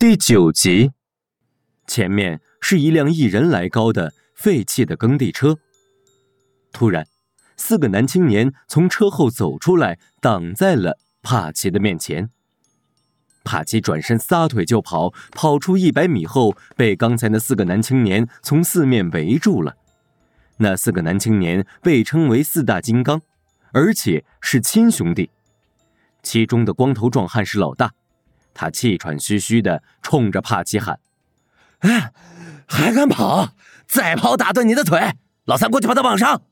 第九集，前面是一辆一人来高的废弃的耕地车。突然，四个男青年从车后走出来，挡在了帕奇的面前。帕奇转身撒腿就跑，跑出一百米后，被刚才那四个男青年从四面围住了。那四个男青年被称为四大金刚，而且是亲兄弟。其中的光头壮汉是老大。他气喘吁吁的冲着帕奇喊：“哎，还敢跑？再跑打断你的腿！老三，过去把他绑上。”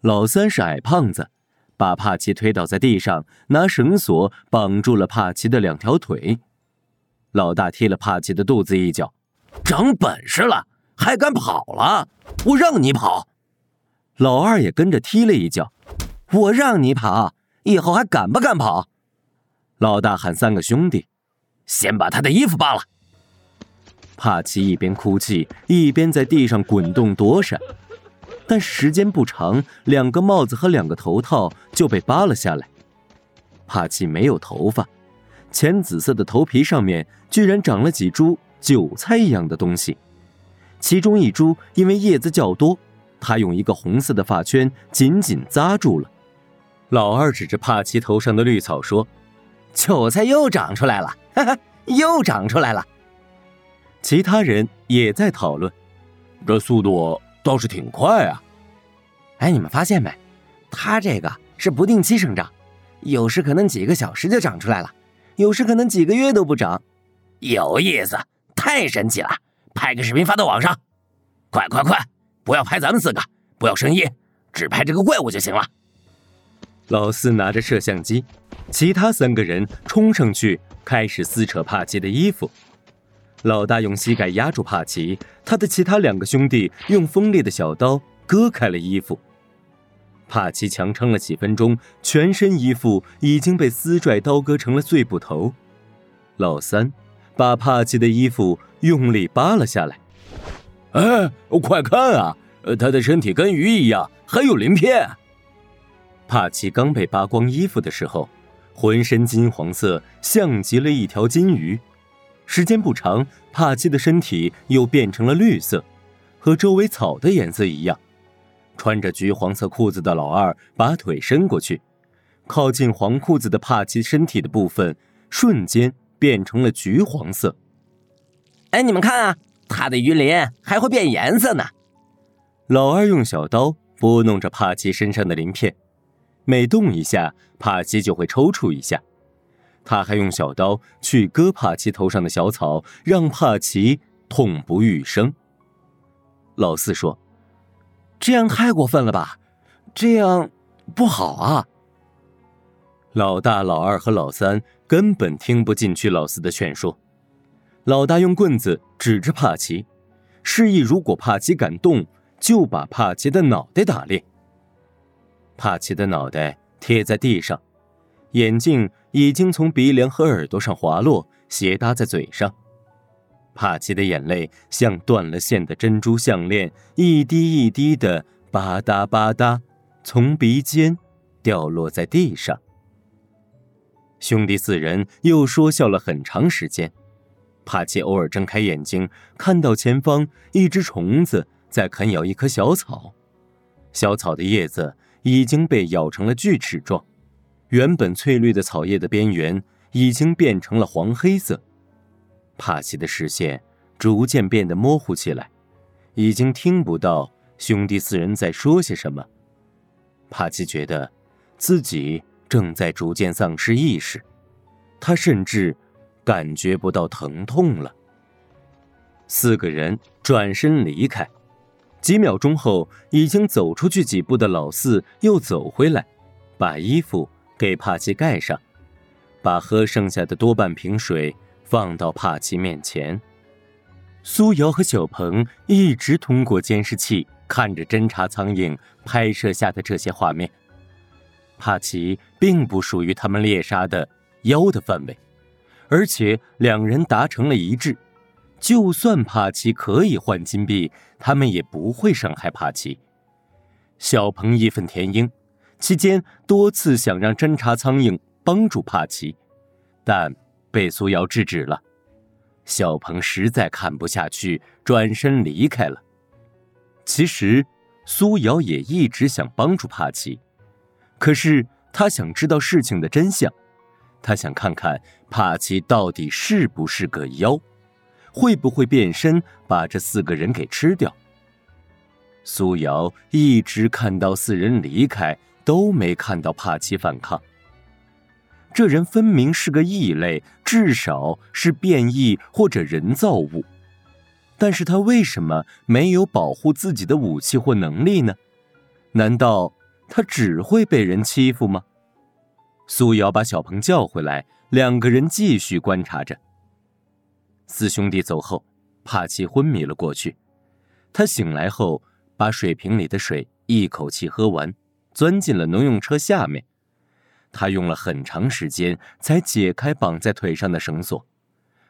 老三是矮胖子，把帕奇推倒在地上，拿绳索绑住了帕奇的两条腿。老大踢了帕奇的肚子一脚：“长本事了，还敢跑了？我让你跑！”老二也跟着踢了一脚：“我让你跑，以后还敢不敢跑？”老大喊三个兄弟。先把他的衣服扒了。帕奇一边哭泣，一边在地上滚动躲闪，但时间不长，两个帽子和两个头套就被扒了下来。帕奇没有头发，浅紫色的头皮上面居然长了几株韭菜一样的东西，其中一株因为叶子较多，他用一个红色的发圈紧紧扎住了。老二指着帕奇头上的绿草说。韭菜又长出来了，哈哈，又长出来了。其他人也在讨论，这速度倒是挺快啊。哎，你们发现没？它这个是不定期生长，有时可能几个小时就长出来了，有时可能几个月都不长。有意思，太神奇了！拍个视频发到网上，快快快！不要拍咱们四个，不要声音，只拍这个怪物就行了。老四拿着摄像机。其他三个人冲上去，开始撕扯帕奇的衣服。老大用膝盖压住帕奇，他的其他两个兄弟用锋利的小刀割开了衣服。帕奇强撑了几分钟，全身衣服已经被撕拽刀割成了碎布头。老三把帕奇的衣服用力扒了下来。哎，快看啊，他的身体跟鱼一样，还有鳞片。帕奇刚被扒光衣服的时候。浑身金黄色，像极了一条金鱼。时间不长，帕奇的身体又变成了绿色，和周围草的颜色一样。穿着橘黄色裤子的老二把腿伸过去，靠近黄裤子的帕奇身体的部分瞬间变成了橘黄色。哎，你们看啊，它的鱼鳞还会变颜色呢。老二用小刀拨弄着帕奇身上的鳞片。每动一下，帕奇就会抽搐一下。他还用小刀去割帕奇头上的小草，让帕奇痛不欲生。老四说：“这样太过分了吧？这样不好啊！”老大、老二和老三根本听不进去老四的劝说。老大用棍子指着帕奇，示意如果帕奇敢动，就把帕奇的脑袋打裂。帕奇的脑袋贴在地上，眼镜已经从鼻梁和耳朵上滑落，斜搭在嘴上。帕奇的眼泪像断了线的珍珠项链，一滴一滴的吧嗒吧嗒从鼻尖掉落在地上。兄弟四人又说笑了很长时间。帕奇偶尔睁开眼睛，看到前方一只虫子在啃咬一棵小草，小草的叶子。已经被咬成了锯齿状，原本翠绿的草叶的边缘已经变成了黄黑色。帕奇的视线逐渐变得模糊起来，已经听不到兄弟四人在说些什么。帕奇觉得自己正在逐渐丧失意识，他甚至感觉不到疼痛了。四个人转身离开。几秒钟后，已经走出去几步的老四又走回来，把衣服给帕奇盖上，把喝剩下的多半瓶水放到帕奇面前。苏瑶和小鹏一直通过监视器看着侦察苍蝇拍摄下的这些画面。帕奇并不属于他们猎杀的妖的范围，而且两人达成了一致。就算帕奇可以换金币，他们也不会伤害帕奇。小鹏义愤填膺，期间多次想让侦察苍蝇帮助帕奇，但被苏瑶制止了。小鹏实在看不下去，转身离开了。其实，苏瑶也一直想帮助帕奇，可是他想知道事情的真相，他想看看帕奇到底是不是个妖，会不会变身把这四个人给吃掉。苏瑶一直看到四人离开，都没看到帕奇反抗。这人分明是个异类，至少是变异或者人造物。但是他为什么没有保护自己的武器或能力呢？难道他只会被人欺负吗？苏瑶把小鹏叫回来，两个人继续观察着。四兄弟走后，帕奇昏迷了过去。他醒来后，把水瓶里的水一口气喝完，钻进了农用车下面。他用了很长时间才解开绑在腿上的绳索，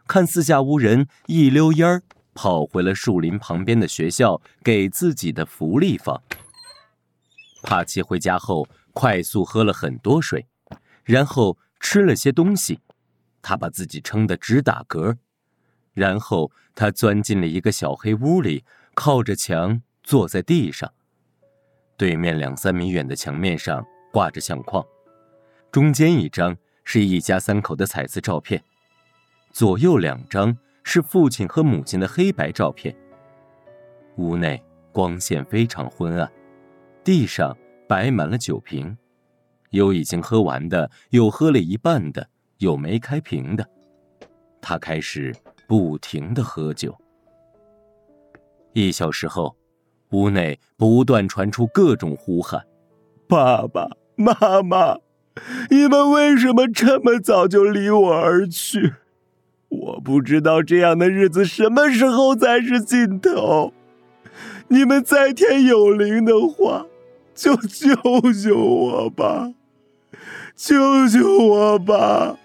看四下无人，一溜烟儿跑回了树林旁边的学校，给自己的福利房。帕奇回家后快速喝了很多水，然后吃了些东西，他把自己撑得直打嗝，然后他钻进了一个小黑屋里，靠着墙坐在地上。对面两三米远的墙面上挂着相框。中间一张是一家三口的彩色照片，左右两张是父亲和母亲的黑白照片。屋内光线非常昏暗，地上摆满了酒瓶，有已经喝完的，有喝了一半的，有没开瓶的。他开始不停的喝酒。一小时后，屋内不断传出各种呼喊：“爸爸妈妈！”你们为什么这么早就离我而去？我不知道这样的日子什么时候才是尽头。你们在天有灵的话，就救救我吧，救救我吧，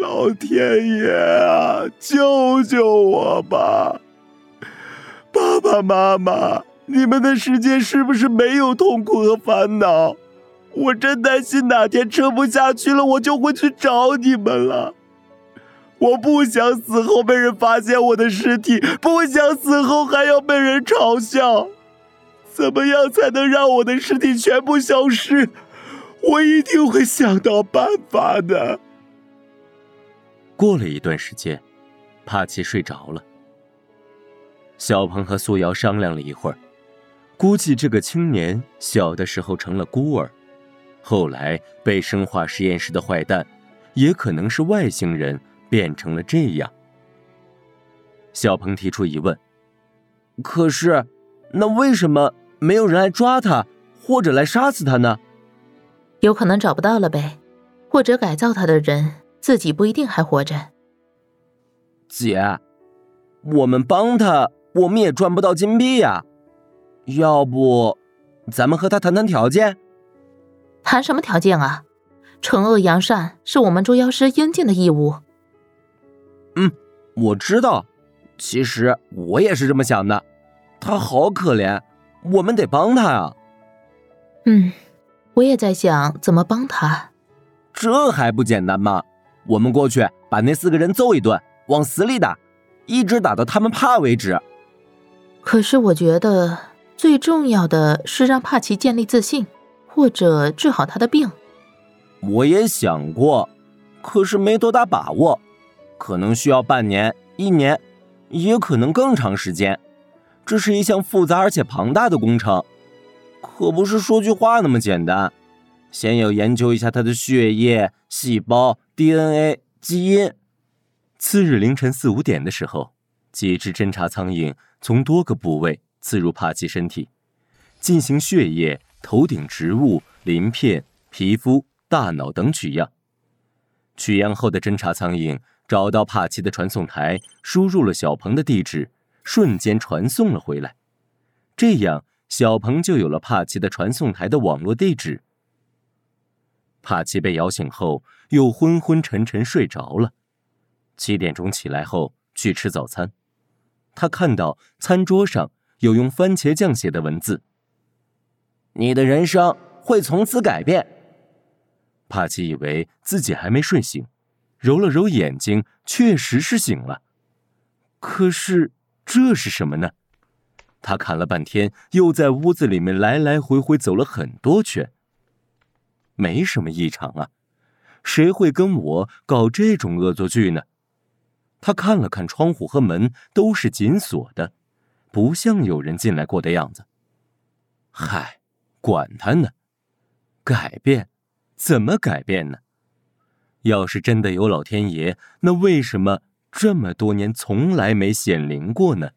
老天爷啊，救救我吧！爸爸妈妈，你们的世界是不是没有痛苦和烦恼？我真担心哪天撑不下去了，我就会去找你们了。我不想死后被人发现我的尸体，不想死后还要被人嘲笑。怎么样才能让我的尸体全部消失？我一定会想到办法的。过了一段时间，帕奇睡着了。小鹏和苏瑶商量了一会儿，估计这个青年小的时候成了孤儿。后来被生化实验室的坏蛋，也可能是外星人变成了这样。小鹏提出疑问：“可是，那为什么没有人来抓他，或者来杀死他呢？有可能找不到了呗，或者改造他的人自己不一定还活着。”姐，我们帮他，我们也赚不到金币呀。要不，咱们和他谈谈条件？谈什么条件啊？惩恶扬善是我们捉妖师应尽的义务。嗯，我知道。其实我也是这么想的。他好可怜，我们得帮他啊。嗯，我也在想怎么帮他。这还不简单吗？我们过去把那四个人揍一顿，往死里打，一直打到他们怕为止。可是我觉得最重要的是让帕奇建立自信。或者治好他的病，我也想过，可是没多大把握，可能需要半年、一年，也可能更长时间。这是一项复杂而且庞大的工程，可不是说句话那么简单。先要研究一下他的血液、细胞、DNA、基因。次日凌晨四五点的时候，几只侦察苍蝇从多个部位刺入帕奇身体，进行血液。头顶植物、鳞片、皮肤、大脑等取样。取样后的侦察苍蝇找到帕奇的传送台，输入了小鹏的地址，瞬间传送了回来。这样，小鹏就有了帕奇的传送台的网络地址。帕奇被摇醒后，又昏昏沉沉睡着了。七点钟起来后去吃早餐，他看到餐桌上有用番茄酱写的文字。你的人生会从此改变。帕奇以为自己还没睡醒，揉了揉眼睛，确实是醒了。可是这是什么呢？他看了半天，又在屋子里面来来回回走了很多圈，没什么异常啊。谁会跟我搞这种恶作剧呢？他看了看窗户和门，都是紧锁的，不像有人进来过的样子。嗨，管他呢，改变，怎么改变呢？要是真的有老天爷，那为什么这么多年从来没显灵过呢？